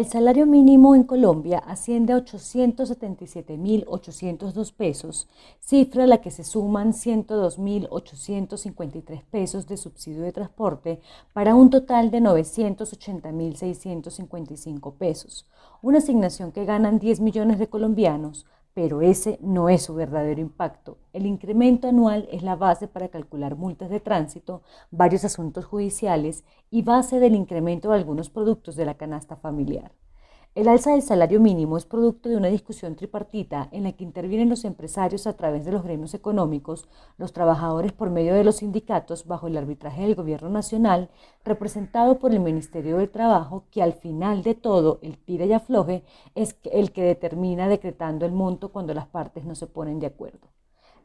El salario mínimo en Colombia asciende a 877.802 pesos, cifra a la que se suman 102.853 pesos de subsidio de transporte para un total de 980.655 pesos, una asignación que ganan 10 millones de colombianos, pero ese no es su verdadero impacto. El incremento anual es la base para calcular multas de tránsito, varios asuntos judiciales y base del incremento de algunos productos de la canasta familiar. El alza del salario mínimo es producto de una discusión tripartita en la que intervienen los empresarios a través de los gremios económicos, los trabajadores por medio de los sindicatos bajo el arbitraje del Gobierno Nacional, representado por el Ministerio del Trabajo, que al final de todo, el tira y afloje, es el que determina decretando el monto cuando las partes no se ponen de acuerdo.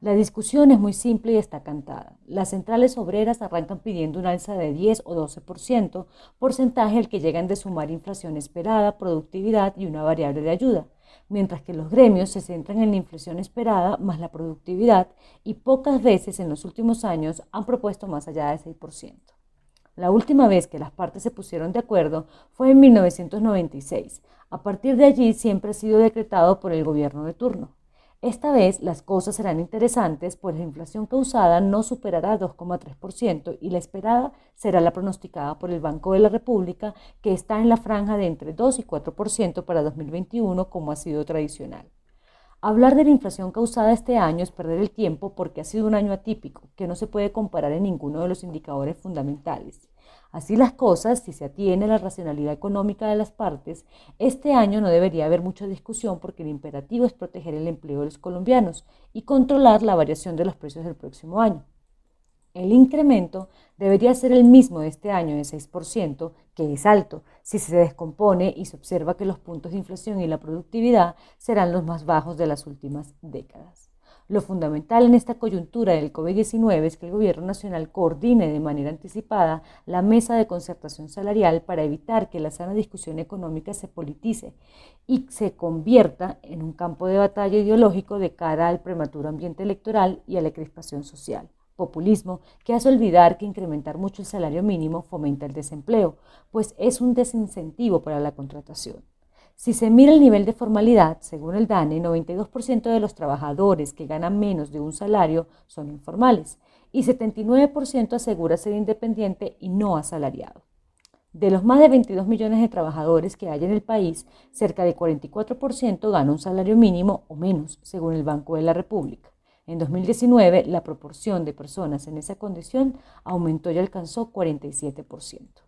La discusión es muy simple y está cantada. Las centrales obreras arrancan pidiendo un alza de 10 o 12%, porcentaje al que llegan de sumar inflación esperada, productividad y una variable de ayuda, mientras que los gremios se centran en la inflación esperada más la productividad y pocas veces en los últimos años han propuesto más allá de 6%. La última vez que las partes se pusieron de acuerdo fue en 1996. A partir de allí siempre ha sido decretado por el gobierno de turno. Esta vez las cosas serán interesantes, pues la inflación causada no superará 2,3% y la esperada será la pronosticada por el Banco de la República, que está en la franja de entre 2 y 4% para 2021, como ha sido tradicional. Hablar de la inflación causada este año es perder el tiempo porque ha sido un año atípico, que no se puede comparar en ninguno de los indicadores fundamentales. Así las cosas, si se atiene a la racionalidad económica de las partes, este año no debería haber mucha discusión porque el imperativo es proteger el empleo de los colombianos y controlar la variación de los precios del próximo año. El incremento debería ser el mismo de este año de 6%, que es alto, si se descompone y se observa que los puntos de inflación y la productividad serán los más bajos de las últimas décadas. Lo fundamental en esta coyuntura del COVID-19 es que el Gobierno Nacional coordine de manera anticipada la mesa de concertación salarial para evitar que la sana discusión económica se politice y se convierta en un campo de batalla ideológico de cara al prematuro ambiente electoral y a la crispación social populismo que hace olvidar que incrementar mucho el salario mínimo fomenta el desempleo, pues es un desincentivo para la contratación. Si se mira el nivel de formalidad, según el DANE, 92% de los trabajadores que ganan menos de un salario son informales y 79% asegura ser independiente y no asalariado. De los más de 22 millones de trabajadores que hay en el país, cerca de 44% gana un salario mínimo o menos, según el Banco de la República. En 2019, la proporción de personas en esa condición aumentó y alcanzó 47%.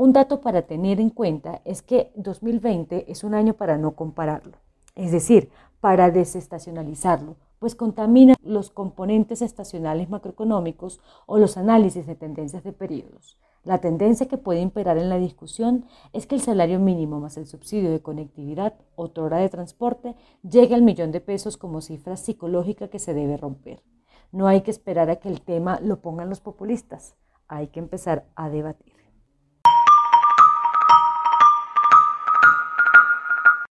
Un dato para tener en cuenta es que 2020 es un año para no compararlo, es decir, para desestacionalizarlo, pues contamina los componentes estacionales macroeconómicos o los análisis de tendencias de periodos. La tendencia que puede imperar en la discusión es que el salario mínimo más el subsidio de conectividad, otra hora de transporte, llegue al millón de pesos como cifra psicológica que se debe romper. No hay que esperar a que el tema lo pongan los populistas, hay que empezar a debatir.